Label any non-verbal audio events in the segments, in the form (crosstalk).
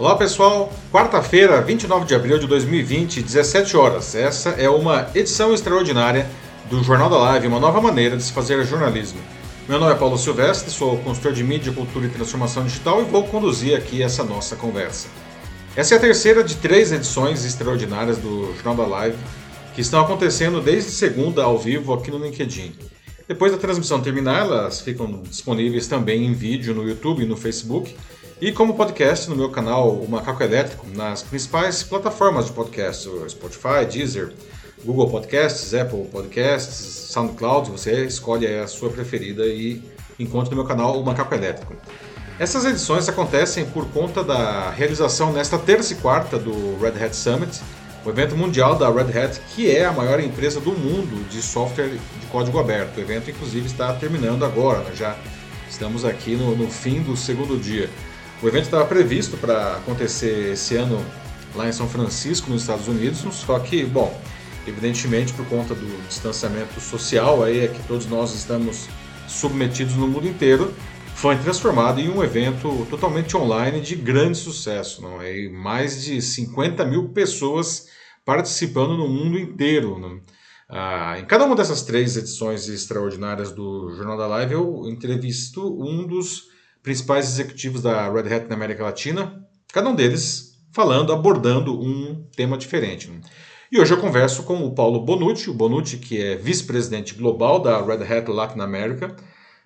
Olá pessoal, quarta-feira, 29 de abril de 2020, 17 horas. Essa é uma edição extraordinária do Jornal da Live, uma nova maneira de se fazer jornalismo. Meu nome é Paulo Silvestre, sou consultor de mídia, cultura e transformação digital e vou conduzir aqui essa nossa conversa. Essa é a terceira de três edições extraordinárias do Jornal da Live que estão acontecendo desde segunda ao vivo aqui no LinkedIn. Depois da transmissão terminar, elas ficam disponíveis também em vídeo no YouTube e no Facebook e como podcast no meu canal O Macaco Elétrico, nas principais plataformas de podcast, Spotify, Deezer, Google Podcasts, Apple Podcasts, SoundCloud, você escolhe a sua preferida e encontra no meu canal O Macaco Elétrico. Essas edições acontecem por conta da realização nesta terça e quarta do Red Hat Summit, o evento mundial da Red Hat, que é a maior empresa do mundo de software de código aberto. O evento, inclusive, está terminando agora, né? já estamos aqui no, no fim do segundo dia. O evento estava previsto para acontecer esse ano lá em São Francisco, nos Estados Unidos, só que, bom, evidentemente por conta do distanciamento social aí é que todos nós estamos submetidos no mundo inteiro, foi transformado em um evento totalmente online de grande sucesso, não é? E mais de 50 mil pessoas participando no mundo inteiro. Não? Ah, em cada uma dessas três edições extraordinárias do Jornal da Live, eu entrevisto um dos principais executivos da Red Hat na América Latina, cada um deles falando, abordando um tema diferente. E hoje eu converso com o Paulo Bonucci, o Bonucci que é vice-presidente global da Red Hat Latin America,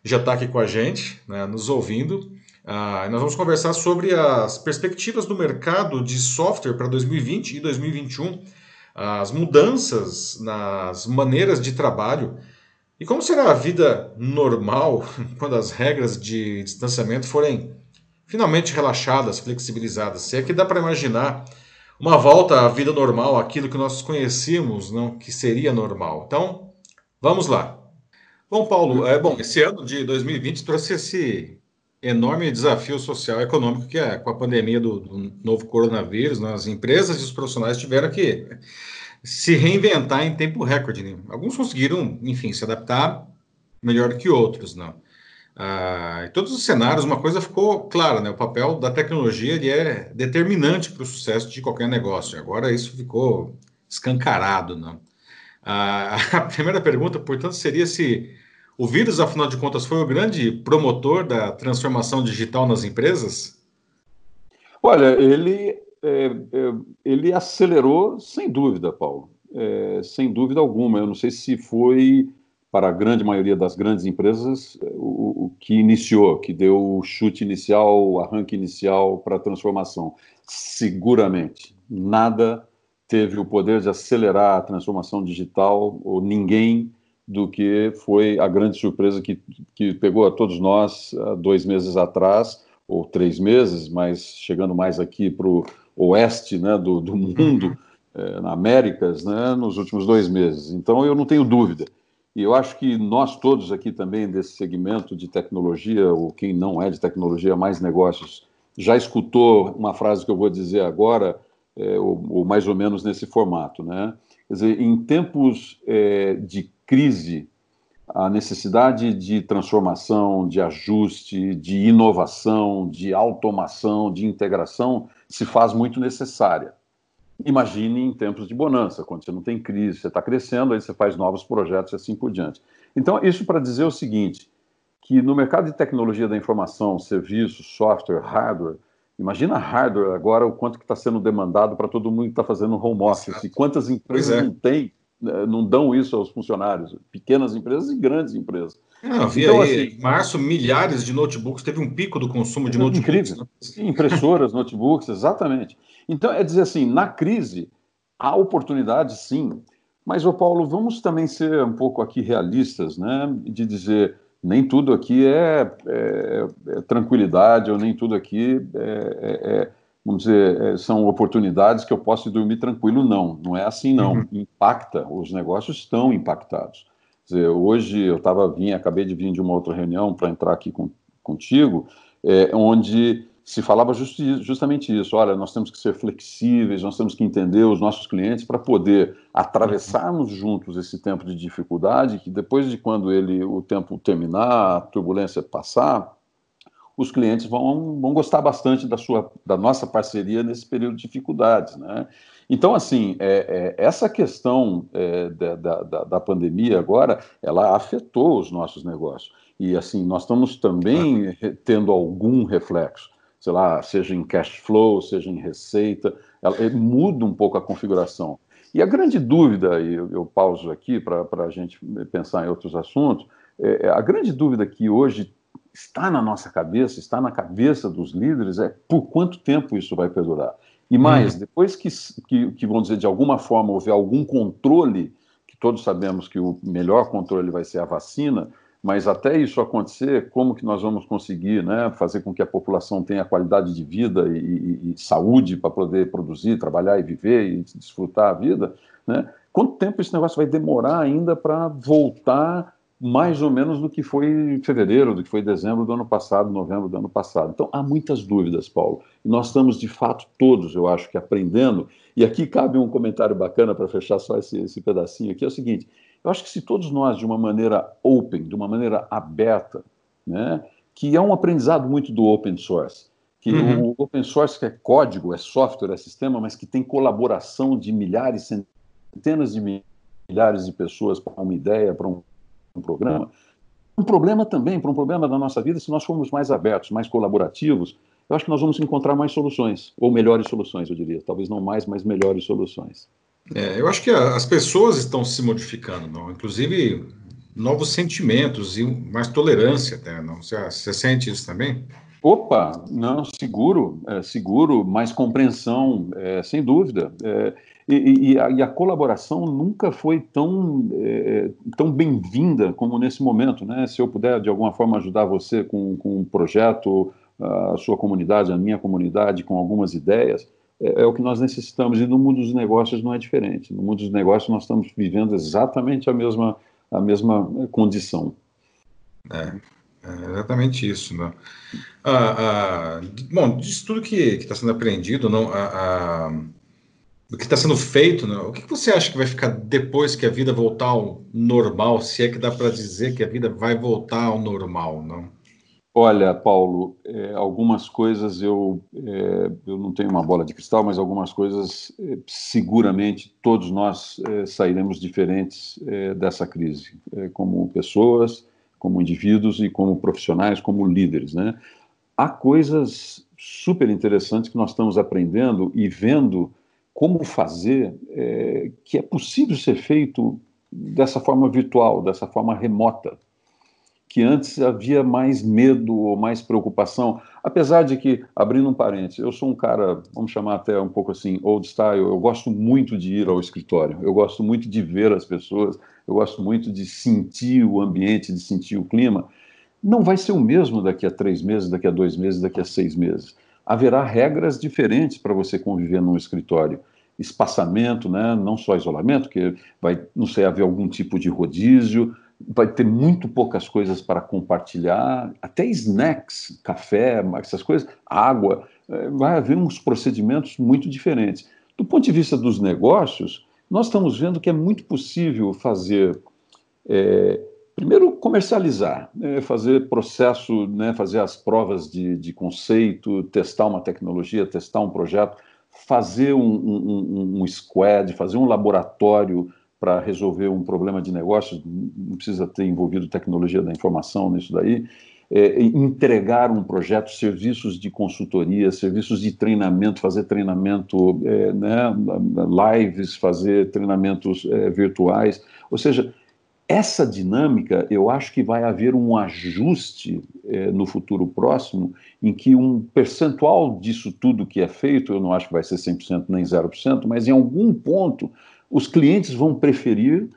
já está aqui com a gente, né, nos ouvindo. Ah, nós vamos conversar sobre as perspectivas do mercado de software para 2020 e 2021, as mudanças nas maneiras de trabalho e como será a vida normal (laughs) quando as regras de distanciamento forem finalmente relaxadas, flexibilizadas? Se é que dá para imaginar uma volta à vida normal, aquilo que nós conhecíamos, não que seria normal. Então, vamos lá. Bom, Paulo, é bom, esse ano de 2020 trouxe esse enorme desafio social e econômico que é com a pandemia do, do novo coronavírus, né? as empresas e os profissionais tiveram que se reinventar em tempo recorde. Né? Alguns conseguiram, enfim, se adaptar melhor que outros, não. Ah, em todos os cenários, uma coisa ficou clara, né? O papel da tecnologia ele é determinante para o sucesso de qualquer negócio. Agora isso ficou escancarado, não. Ah, (laughs) a primeira pergunta, portanto, seria se o vírus, afinal de contas, foi o grande promotor da transformação digital nas empresas? Olha, ele é, é, ele acelerou sem dúvida, Paulo, é, sem dúvida alguma. Eu não sei se foi para a grande maioria das grandes empresas o, o que iniciou, que deu o chute inicial, o arranque inicial para a transformação. Seguramente, nada teve o poder de acelerar a transformação digital, ou ninguém, do que foi a grande surpresa que, que pegou a todos nós há dois meses atrás, ou três meses, mas chegando mais aqui para o oeste né, do, do mundo, é, na Américas, né, nos últimos dois meses. Então, eu não tenho dúvida. E eu acho que nós todos aqui também, desse segmento de tecnologia, ou quem não é de tecnologia, mais negócios, já escutou uma frase que eu vou dizer agora, é, ou, ou, mais ou menos nesse formato. Né? Quer dizer, em tempos é, de crise, a necessidade de transformação, de ajuste, de inovação, de automação, de integração se faz muito necessária. Imagine em tempos de bonança, quando você não tem crise, você está crescendo, aí você faz novos projetos e assim por diante. Então, isso para dizer o seguinte, que no mercado de tecnologia da informação, serviços, software, hardware, imagina hardware agora, o quanto que está sendo demandado para todo mundo que está fazendo home office, e quantas empresas é. não têm não dão isso aos funcionários, pequenas empresas e grandes empresas. Não, vi então, aí, assim, em março, milhares de notebooks, teve um pico do consumo de notebooks. Incrível. Né? Impressoras, notebooks, exatamente. Então, é dizer assim, na crise, há oportunidade sim, mas, ô Paulo, vamos também ser um pouco aqui realistas, né, de dizer, nem tudo aqui é, é, é tranquilidade, ou nem tudo aqui é, é, é vamos dizer, é, são oportunidades que eu posso dormir tranquilo. Não, não é assim não. Uhum. Impacta, os negócios estão impactados. Quer dizer, hoje eu estava vindo, acabei de vir de uma outra reunião para entrar aqui com, contigo, é, onde se falava justi justamente isso. Olha, nós temos que ser flexíveis, nós temos que entender os nossos clientes para poder atravessarmos uhum. juntos esse tempo de dificuldade, que depois de quando ele o tempo terminar, a turbulência passar, os clientes vão, vão gostar bastante da, sua, da nossa parceria nesse período de dificuldades. Né? Então, assim, é, é, essa questão é, da, da, da, pandemia agora, ela afetou os nossos negócios. E, assim, nós estamos também tendo algum reflexo, sei lá, seja em cash flow, seja em receita, ela, muda um pouco a configuração. E a grande dúvida, e eu, eu pauso aqui para a gente pensar em outros assuntos, é, a grande dúvida que hoje está na nossa cabeça, está na cabeça dos líderes, é por quanto tempo isso vai perdurar. E mais, uhum. depois que, que, que, vamos dizer, de alguma forma houver algum controle, que todos sabemos que o melhor controle vai ser a vacina, mas até isso acontecer, como que nós vamos conseguir né, fazer com que a população tenha qualidade de vida e, e, e saúde para poder produzir, trabalhar e viver e desfrutar a vida? Né? Quanto tempo esse negócio vai demorar ainda para voltar mais ou menos do que foi fevereiro, do que foi dezembro do ano passado, novembro do ano passado. Então, há muitas dúvidas, Paulo. E nós estamos, de fato, todos, eu acho que aprendendo. E aqui cabe um comentário bacana para fechar só esse, esse pedacinho aqui: é o seguinte, eu acho que se todos nós, de uma maneira open, de uma maneira aberta, né, que é um aprendizado muito do open source, que uhum. o open source que é código, é software, é sistema, mas que tem colaboração de milhares, centenas de milhares de pessoas para uma ideia, para um um programa. Um problema também, para um problema da nossa vida, se nós formos mais abertos, mais colaborativos, eu acho que nós vamos encontrar mais soluções, ou melhores soluções, eu diria. Talvez não mais, mas melhores soluções. É, eu acho que as pessoas estão se modificando, não? inclusive novos sentimentos e mais tolerância até, não? Você, você sente isso também? Opa, não, seguro, é, seguro, mais compreensão, é, sem dúvida. É, e, e, a, e, a, colaboração nunca foi tão, é, tão bem-vinda como nesse momento. Né? Se eu puder, de alguma forma, ajudar você com, com um projeto, a sua comunidade, a minha comunidade, com algumas ideias, é, é, o que nós necessitamos. E no mundo dos negócios não é diferente. No mundo dos negócios nós estamos vivendo exatamente a mesma, a mesma condição. É, é exatamente isso. Né? Ah, ah, bom, disso tudo que está sendo aprendido, não, ah, do que está sendo feito, né? o que você acha que vai ficar depois que a vida voltar ao normal, se é que dá para dizer que a vida vai voltar ao normal, não? Olha, Paulo, é, algumas coisas eu, é, eu não tenho uma bola de cristal, mas algumas coisas é, seguramente todos nós é, sairemos diferentes é, dessa crise, é, como pessoas, como indivíduos e como profissionais, como líderes, né? Há coisas super interessantes que nós estamos aprendendo e vendo como fazer, é, que é possível ser feito dessa forma virtual, dessa forma remota, que antes havia mais medo ou mais preocupação, apesar de que, abrindo um parênteses, eu sou um cara, vamos chamar até um pouco assim, old style, eu gosto muito de ir ao escritório, eu gosto muito de ver as pessoas, eu gosto muito de sentir o ambiente, de sentir o clima. Não vai ser o mesmo daqui a três meses, daqui a dois meses, daqui a seis meses haverá regras diferentes para você conviver num escritório. Espaçamento, né? não só isolamento, que vai, não sei, haver algum tipo de rodízio, vai ter muito poucas coisas para compartilhar, até snacks, café, essas coisas, água, eh, vai haver uns procedimentos muito diferentes. Do ponto de vista dos negócios, nós estamos vendo que é muito possível fazer é, Primeiro, comercializar, né, fazer processo, né, fazer as provas de, de, conceito, testar uma tecnologia, testar um projeto, fazer um, um, um squad, fazer um laboratório para resolver um problema de negócio, não precisa ter envolvido tecnologia da informação nisso daí, é, entregar um projeto, serviços de consultoria, serviços de treinamento, fazer treinamento, é, né, lives, fazer treinamentos é, virtuais, ou seja, essa dinâmica, eu acho que vai haver um ajuste eh, no futuro próximo, em que um percentual disso tudo que é feito, eu não acho que vai ser 100% nem 0%, mas em algum ponto os clientes vão preferir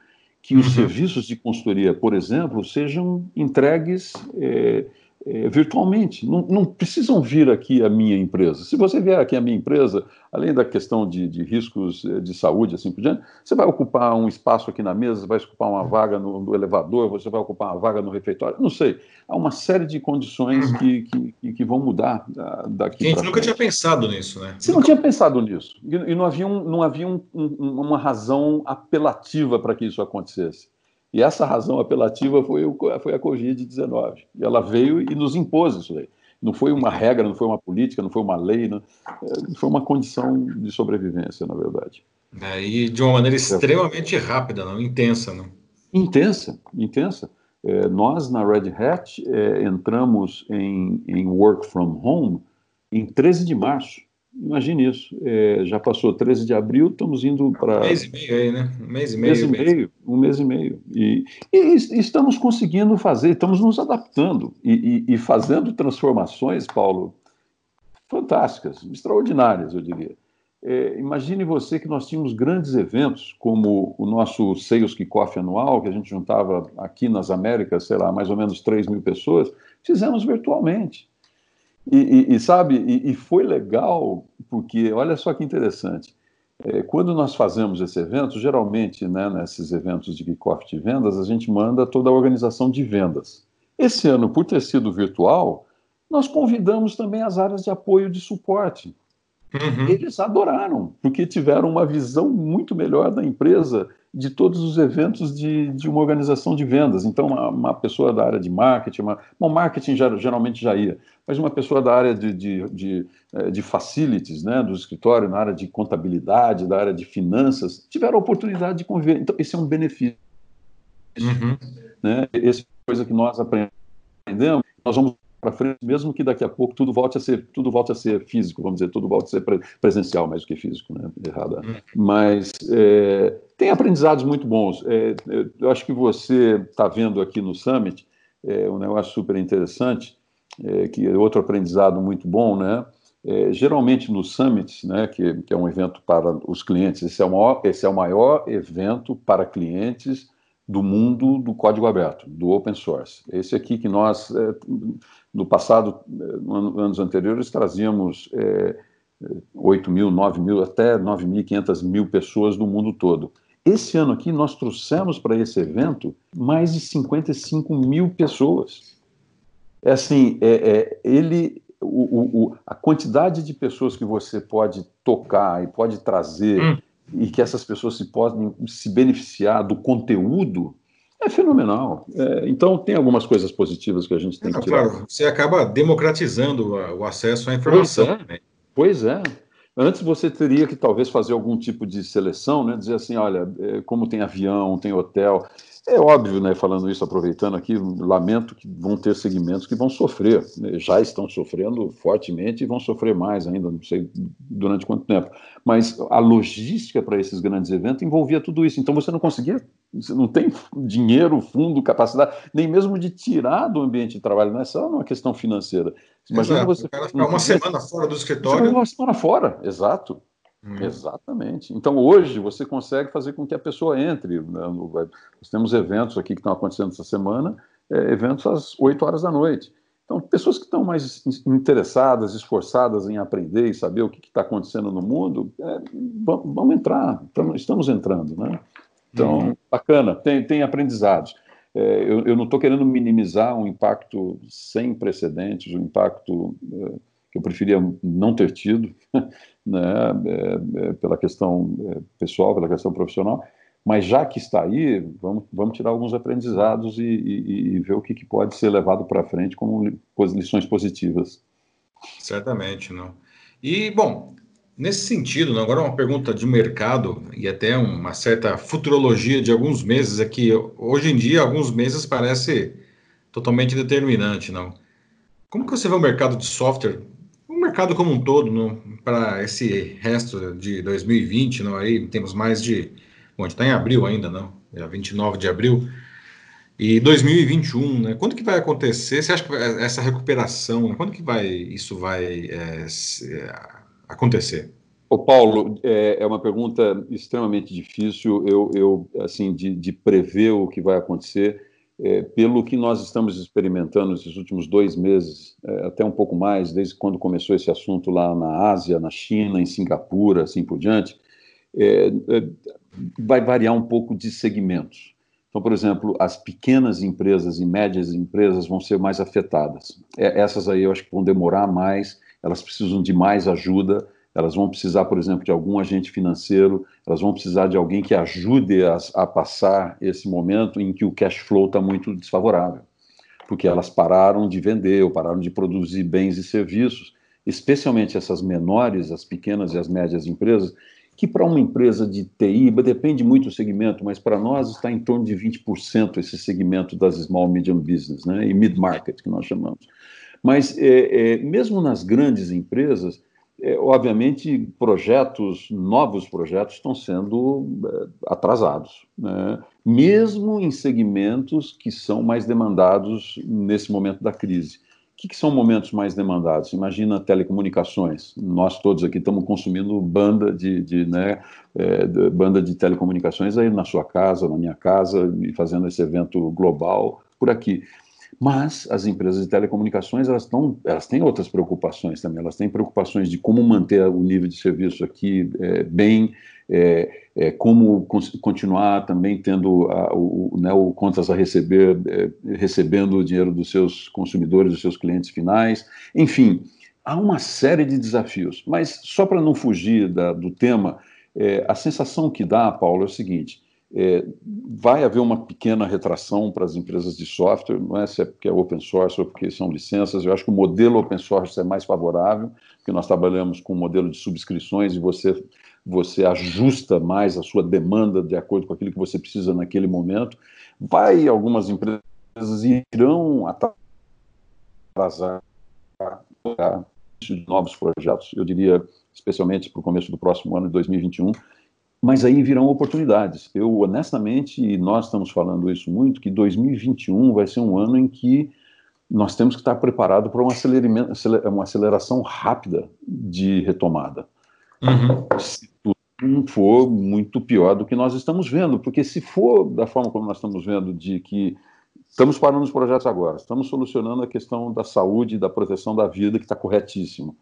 que os uhum. serviços de consultoria, por exemplo, sejam entregues eh, é, virtualmente. Não, não, precisam vir aqui a minha empresa. Se você vier aqui a minha empresa, além da questão de, de, riscos é, de saúde, assim por diante, você vai ocupar um espaço aqui na mesa, vai ocupar uma vaga no, no elevador, você vai ocupar uma vaga no refeitório, não sei. Há uma série de condições uhum. que, que, que, vão mudar daqui. a gente nunca frente. tinha pensado nisso, né? Você nunca... não tinha pensado nisso. E, e não havia, um, não havia um, um, uma razão apelativa para que isso acontecesse. E essa razão apelativa foi, o, foi a Covid-19. E ela veio e nos impôs isso aí. Não foi uma regra, não foi uma política, não foi uma lei, não, é, foi uma condição de sobrevivência, na verdade. É, e de uma maneira extremamente rápida, não intensa, não? Intensa, intensa. É, nós na Red Hat é, entramos em, em work from home em 13 de março. Imagine isso. É, já passou 13 de abril, estamos indo para. Um mês e meio aí, né? Um mês e meio. Mês e meio um mês e meio. E, e, estamos conseguindo fazer, estamos nos adaptando e, e, e fazendo transformações, Paulo, fantásticas, extraordinárias, eu diria. É, imagine você que nós tínhamos grandes eventos, como o nosso Sales Kickoff anual, que a gente juntava aqui nas Américas, sei lá, mais ou menos 3 mil pessoas, fizemos virtualmente. E, e, e sabe, e, e, foi legal, porque olha só que interessante. É, quando nós fazemos esse evento, geralmente, né, nesses eventos de kickoff de vendas, a gente manda toda a organização de vendas. Esse ano, por ter sido virtual, nós convidamos também as áreas de apoio de suporte. Uhum. Eles adoraram, porque tiveram uma visão muito melhor da empresa de todos os eventos de, de uma organização de vendas. Então, uma, uma pessoa da área de marketing, uma, bom, marketing já, geralmente já ia, mas uma pessoa da área de, de, de, eh, de, facilities, né, do escritório, na área de contabilidade, da área de finanças, tiveram a oportunidade de conviver. Então, esse é um benefício. Uhum. Né? Essa coisa que nós aprendemos, nós vamos para frente, mesmo que daqui a pouco tudo volte a ser tudo volte a ser físico, vamos dizer, tudo volte a ser presencial mais do que físico, né? Errada. Uhum. Mas é, tem aprendizados muito bons. É, eu acho que você está vendo aqui no Summit é, um negócio super interessante, é, que é outro aprendizado muito bom, né? É, geralmente no Summit, né, que, que, é um evento para os clientes, esse é, o maior, esse é o maior evento para clientes do mundo do código aberto, do open source. Esse aqui que nós, é, no passado, é, anos anteriores, trazíamos é, 8 mil, 9 mil, até 9.500 mil pessoas do mundo todo. Esse ano aqui nós trouxemos para esse evento mais de 55 mil pessoas. É assim, é, é ele, o, o, a quantidade de pessoas que você pode tocar e pode trazer hum e que essas pessoas se podem se beneficiar do conteúdo é fenomenal. É, então tem algumas coisas positivas que a gente tem é, que tirar. Claro, você acaba democratizando o acesso à informação. Pois é. Né? Pois é. Antes você teria que talvez fazer algum tipo de seleção, né? dizer assim, olha, é, como tem avião, tem hotel, é óbvio, né, falando isso, aproveitando aqui, lamento que vão ter segmentos que vão sofrer, né, já estão sofrendo fortemente e vão sofrer mais ainda, não sei durante quanto tempo. Mas a logística para esses grandes eventos envolvia tudo isso. Então você não conseguia, você não tem dinheiro, fundo, capacidade, nem mesmo de tirar do ambiente de trabalho, não é só uma questão financeira. Imagina exato. você. O cara ficar uma semana fora do escritório. Uma semana fora, exato. Hum. Exatamente. Então, hoje, você consegue fazer com que a pessoa entre. Né, nós temos eventos aqui que estão acontecendo essa semana, é, eventos às 8 horas da noite. Então, pessoas que estão mais interessadas, esforçadas em aprender e saber o que está acontecendo no mundo, é, vão, vão, entrar, estamos entrando. Né? Então, uhum. bacana, tem, tem aprendizados. É, eu, eu, não estou querendo minimizar um impacto sem precedentes, um impacto é, eu preferia não ter tido, (laughs) né, é, é, pela questão é, pessoal, pela questão profissional, mas já que está aí, vamos, vamos tirar alguns aprendizados e, e, e ver o que, que, pode ser levado para frente como lições positivas. Certamente, não. E, bom, nesse sentido, não, agora uma pergunta de mercado e até uma certa futurologia de alguns meses aqui. Hoje em dia, alguns meses parece totalmente determinante, não? Como que você vê o mercado de software mercado como um todo, para esse resto de 2020, não, aí temos mais de. Bom, a gente está em abril ainda, não? É 29 de abril. E 2021, né? Quando que vai acontecer? Você acha que essa recuperação, né? quando que vai isso vai é, é, acontecer? O Paulo, é, é, uma pergunta extremamente difícil. Eu, eu assim, de, de prever o que vai acontecer é, pelo que nós estamos experimentando nesses últimos dois meses, é, até um pouco mais, desde quando começou esse assunto lá na Ásia, na China, em Singapura, assim por diante, é, é vai variar um pouco de segmentos. Então, por exemplo, as pequenas empresas e médias empresas vão ser mais afetadas. É, essas aí eu acho que vão demorar mais, elas precisam de mais ajuda, elas vão precisar, por exemplo, de algum agente financeiro, elas vão precisar de alguém que ajude a, a passar esse momento em que o cash flow está muito desfavorável. porque elas pararam de vender ou pararam de produzir bens e serviços, especialmente essas menores, as pequenas e as médias empresas, que para uma empresa de TI, depende muito do segmento, mas para nós está em torno de 20% esse segmento das small medium business, né, e mid market que nós chamamos. Mas é, é, mesmo nas grandes empresas, é, obviamente projetos, novos projetos estão sendo é, atrasados, né? mesmo em segmentos que são mais demandados nesse momento da crise que, que, são momentos mais demandados? Imagina telecomunicações. Nós todos aqui estamos consumindo banda de, de né, é, de, banda de telecomunicações aí na sua casa, na minha casa, e fazendo esse evento global por aqui. Mas as empresas de telecomunicações elas, tão, elas têm outras preocupações também. Elas têm preocupações de como manter o nível de serviço aqui é, bem, é, é, como continuar também tendo a, o, né, o contas a receber, recebendo o dinheiro dos seus consumidores, dos seus clientes finais. Enfim, há uma série de desafios. Mas só para não fugir da, do tema, a sensação que dá, Paulo, é o seguinte é, vai haver uma pequena retração para as empresas de software, não é se é porque é open source ou porque são licenças. Eu acho que o modelo open source é mais favorável, porque nós trabalhamos com um modelo de subscrições e você, você ajusta mais a sua demanda de acordo com aquilo que você precisa naquele momento. Vai, algumas empresas irão atrasar de novos projetos, eu diria, especialmente para o começo do próximo ano de 2021, mas aí virão oportunidades. Eu, honestamente, e nós estamos falando isso muito, que 2021 vai ser um ano em que nós temos que estar preparados para uma aceleração rápida de retomada. Uhum. Se tudo não for muito pior do que nós estamos vendo, porque se for da forma como nós estamos vendo, de que estamos parando os projetos agora, estamos solucionando a questão da saúde, da proteção da vida, que está corretíssimo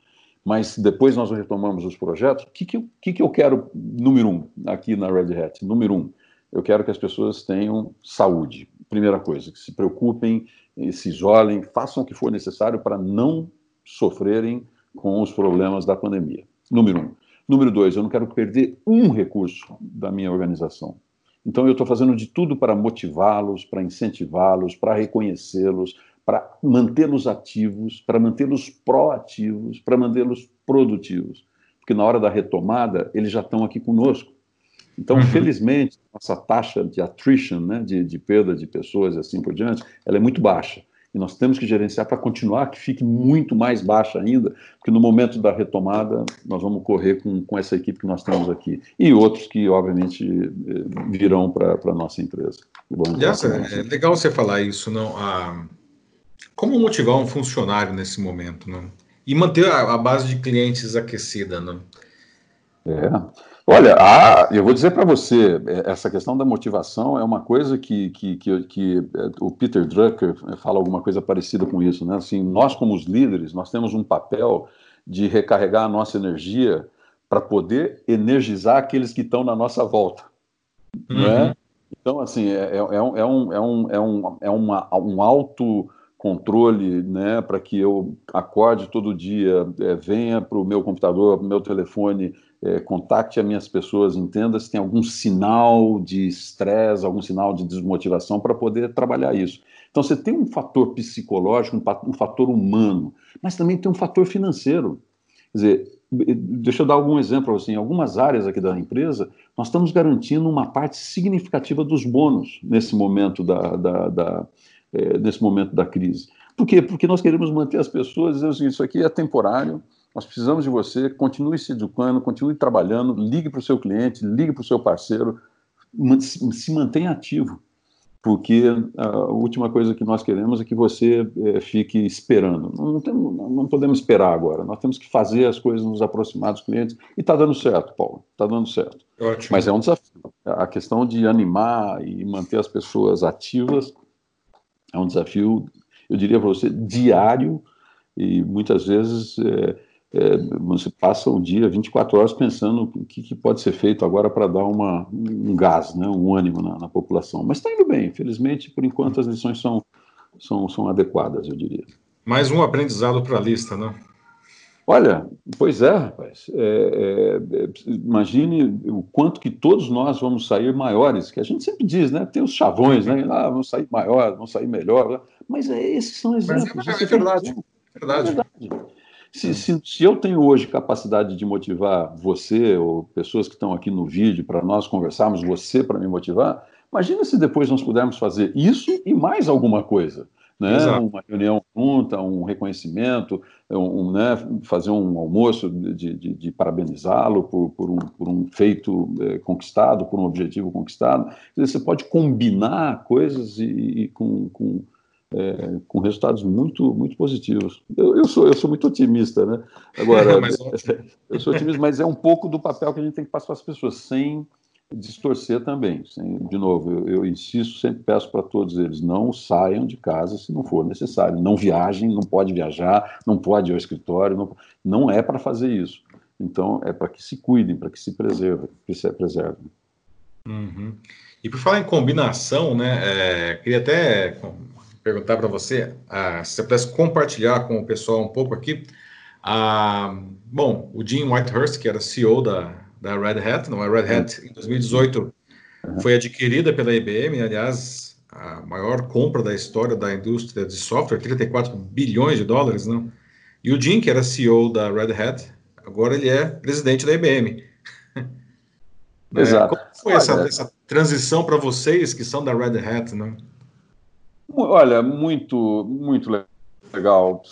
mas depois nós retomamos os projetos. O que, que, que, eu quero, número um, aqui na Red Hat? Número um, eu quero que as pessoas tenham saúde. Primeira coisa, que se preocupem, se isolem, façam o que for necessário para não sofrerem com os problemas da pandemia. Número um. Número dois, eu não quero perder um recurso da minha organização. Então, eu estou fazendo de tudo para motivá-los, para incentivá-los, para reconhecê-los, para mantê-los ativos, para mantê-los proativos, para mantê-los produtivos. Porque na hora da retomada, eles já estão aqui conosco. Então, uhum. felizmente, nossa taxa de attrition, né, de, de perda de pessoas e assim por diante, ela é muito baixa. E nós temos que gerenciar para continuar que fique muito mais baixa ainda, porque no momento da retomada nós vamos correr com, com essa equipe que nós temos aqui. E outros que, obviamente, eh, virão para a nossa empresa. Essa, é legal você falar isso, não? A como motivar um funcionário nesse momento, né? E manter a, a base de clientes aquecida, né? É. Olha, a, eu vou dizer para você, é, essa questão da motivação é uma coisa que, que, que, que, é, o Peter Drucker fala alguma coisa parecida com isso, né? Assim, nós como os líderes, nós temos um papel de recarregar a nossa energia para poder energizar aqueles que estão na nossa volta, uhum. né? Então, assim, é, é, é, um, é, um, é, um, é, um, é uma, um alto controle, né, para que eu acorde todo dia, é, venha para o meu computador, para o meu telefone, é, contacte as minhas pessoas, entenda se tem algum sinal de estresse, algum sinal de desmotivação para poder trabalhar isso. Então você tem um fator psicológico, um, fator humano, mas também tem um fator financeiro. Quer dizer, deixa eu dar algum exemplo assim, em algumas áreas aqui da empresa, nós estamos garantindo uma parte significativa dos bônus nesse momento da, da, da é, nesse momento da crise. Por quê? Porque nós queremos manter as pessoas dizendo assim, isso aqui é temporário, nós precisamos de você, continue se educando, continue trabalhando, ligue para o seu cliente, ligue para o seu parceiro, se mantenha ativo, porque a última coisa que nós queremos é que você é, fique esperando. Não, não, temos, não, podemos esperar agora, nós temos que fazer as coisas nos aproximar dos clientes, e está dando certo, Paulo, está dando certo. Ótimo. Mas é um desafio. A questão de animar e manter as pessoas ativas é um desafio, eu diria para você, diário, e muitas vezes é, é, você passa o dia 24 horas pensando o que, que pode ser feito agora para dar uma, um gás, né, um ânimo na, na população. Mas está indo bem, felizmente, por enquanto as lições são, são, são adequadas, eu diria. Mais um aprendizado para a lista, né? Olha, pois é, rapaz. É, é, imagine o quanto que todos nós vamos sair maiores, que a gente sempre diz, né? Tem os chavões, né? Ah, vamos sair maior, vamos sair melhor. Mas é, esses são exemplos. Mas é, é verdade. É verdade. É verdade. Se, se, se, eu tenho hoje capacidade de motivar você ou pessoas que estão aqui no vídeo para nós conversarmos, você para me motivar, imagina se depois nós pudermos fazer isso e mais alguma coisa né? uma reunião junta, um reconhecimento, um, né? fazer um almoço de, de, de parabenizá-lo por, por, um, por, um, feito é, conquistado, por um objetivo conquistado. Dizer, você pode combinar coisas e, e com, com, é, com, resultados muito, muito positivos. Eu, eu, sou, eu sou muito otimista, né? Agora, (laughs) (laughs) eu sou otimista, mas é um pouco do papel que a gente tem que passar para as pessoas, sem distorcer também. De novo, eu, eu insisto, sempre peço para todos eles, não saiam de casa se não for necessário, não viajem, não pode viajar, não pode ir ao escritório, não, não é para fazer isso. Então, é para que se cuidem, para que se preservem, que se preservem. Uhum. E por falar em combinação, né, é, queria até perguntar para você, ah, se você pudesse compartilhar com o pessoal um pouco aqui, ah, bom, o Jim Whitehurst, que era CEO da, da Red Hat, não é Red Hat, em 2018 foi adquirida pela IBM, aliás, a maior compra da história da indústria de software, 34 bilhões de dólares, não? E o Jim, que era CEO da Red Hat, agora ele é presidente da IBM. (laughs) Né? Exato. Como foi essa, essa transição para vocês que são da Red Hat, não? Olha, muito, muito legal.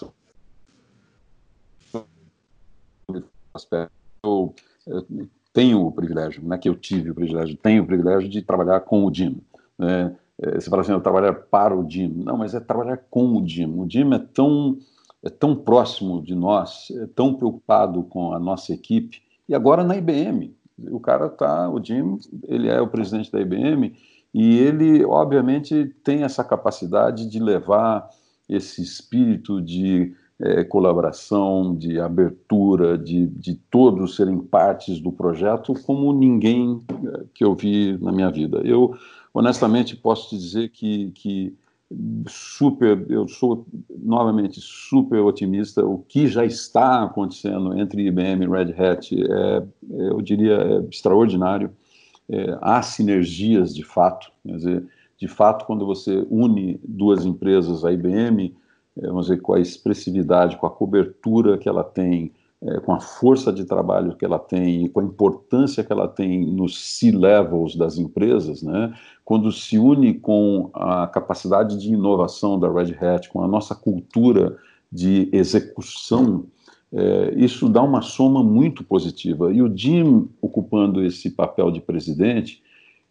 Eu, eu tenho o privilégio, não é que eu tive o privilégio, tenho o privilégio de trabalhar com o Jim. Né? É, você fala assim, eu trabalhar para o Jim. Não, mas é trabalhar com o Jim. O Jim é tão, é tão próximo de nós, é tão preocupado com a nossa equipe. E agora na IBM. O cara tá, o Jim, ele é o presidente da IBM e ele, obviamente, tem essa capacidade de levar esse espírito de é, colaboração, de abertura, de, de todos serem partes do projeto, como ninguém é, que eu vi na minha vida. Eu, honestamente, posso dizer que, que super, eu sou novamente super otimista. O que já está acontecendo entre IBM e Red Hat é, eu diria, é extraordinário. É, há sinergias de fato. Quer dizer, de fato, quando você une duas empresas, a IBM é, vamos dizer, com a expressividade, com a cobertura que ela tem, é, com a força de trabalho que ela tem com a importância que ela tem nos C-levels das empresas, né, quando se une com a capacidade de inovação da Red Hat, com a nossa cultura de execução, é, isso dá uma soma muito positiva. E o Jim, ocupando esse papel de presidente,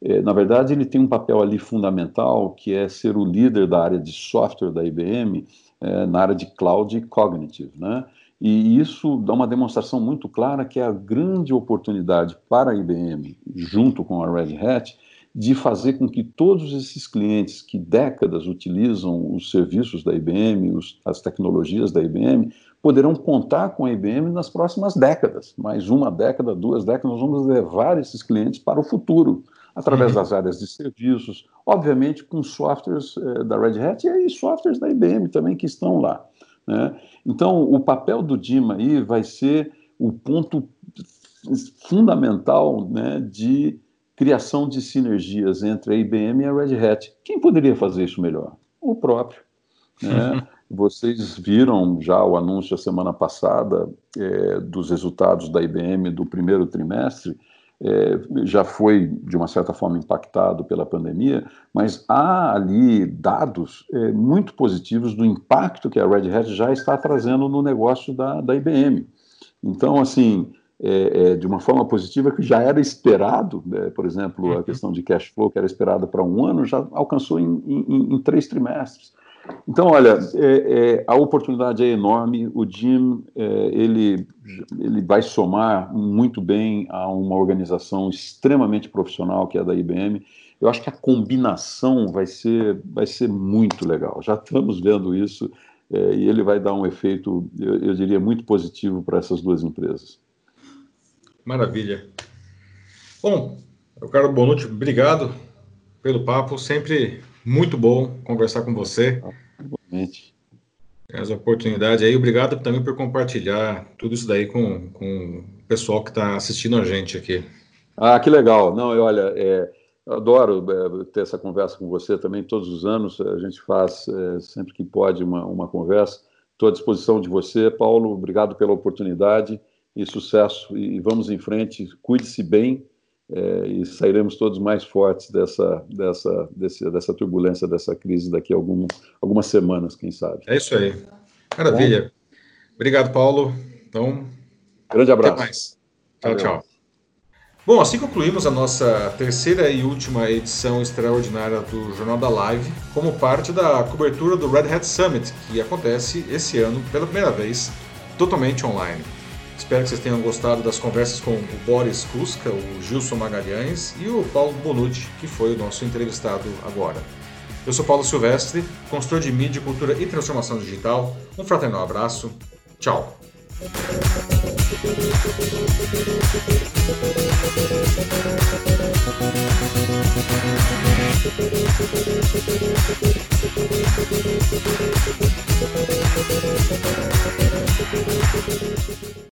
é, na verdade, ele tem um papel ali fundamental, que é ser o líder da área de software da IBM é, na área de cloud cognitive, né? E isso dá uma demonstração muito clara que é a grande oportunidade para a IBM, junto com a Red Hat, de fazer com que todos esses clientes que décadas utilizam os serviços da IBM, os, as tecnologias da IBM, poderão contar com a IBM nas próximas décadas. Mais uma década, duas décadas, nós vamos levar esses clientes para o futuro através uhum. das áreas de serviços, obviamente com softwares eh, da Red Hat e softwares da IBM também que estão lá. Né? Então, o papel do DIMA aí vai ser o ponto fundamental né, de criação de sinergias entre a IBM e a Red Hat. Quem poderia fazer isso melhor? O próprio. Né? (laughs) Vocês viram já o anúncio a semana passada é, dos resultados da IBM do primeiro trimestre é, já foi, de uma certa forma, impactado pela pandemia, mas há ali dados é, muito positivos do impacto que a Red Hat já está trazendo no negócio da, da IBM. Então, assim, é, é, de uma forma positiva que já era esperado, né, por exemplo, a uhum. questão de cash flow, que era esperada para um ano, já alcançou em, em, em três trimestres. Então, olha, é, é, a oportunidade é enorme. O Jim é, ele, ele vai somar muito bem a uma organização extremamente profissional que é a da IBM. Eu acho que a combinação vai ser, vai ser muito legal. Já estamos vendo isso é, e ele vai dar um efeito, eu, eu diria, muito positivo para essas duas empresas. Maravilha. Bom, Ricardo Bonucci, obrigado pelo papo. Sempre muito bom conversar com você. Igualmente. As oportunidades aí. Obrigado também por compartilhar tudo isso daí com, com o pessoal que está assistindo a gente aqui. Ah, que legal. Não, olha, é, adoro é, ter essa conversa com você também todos os anos. A gente faz é, sempre que pode uma, uma conversa. Estou à disposição de você, Paulo. Obrigado pela oportunidade e sucesso. E, vamos em frente. Cuide-se bem é, e sairemos todos mais fortes dessa, dessa, desse, dessa turbulência, dessa crise daqui a algum, algumas semanas, quem sabe. É isso aí. Maravilha. Bom. Obrigado, Paulo. Então, grande abraço. Até mais. Tchau, tchau. Bom, assim concluímos a nossa terceira e última edição extraordinária do Jornal da Live, como parte da cobertura do Red Hat Summit, que acontece esse ano pela primeira vez, totalmente online. Espero que vocês tenham gostado das conversas com o Boris Kuska, o Gilson Magalhães e o Paulo Bonucci, que foi o nosso entrevistado agora. Eu sou Paulo Silvestre, consultor de mídia, cultura e transformação digital. Um fraternal abraço. Tchau.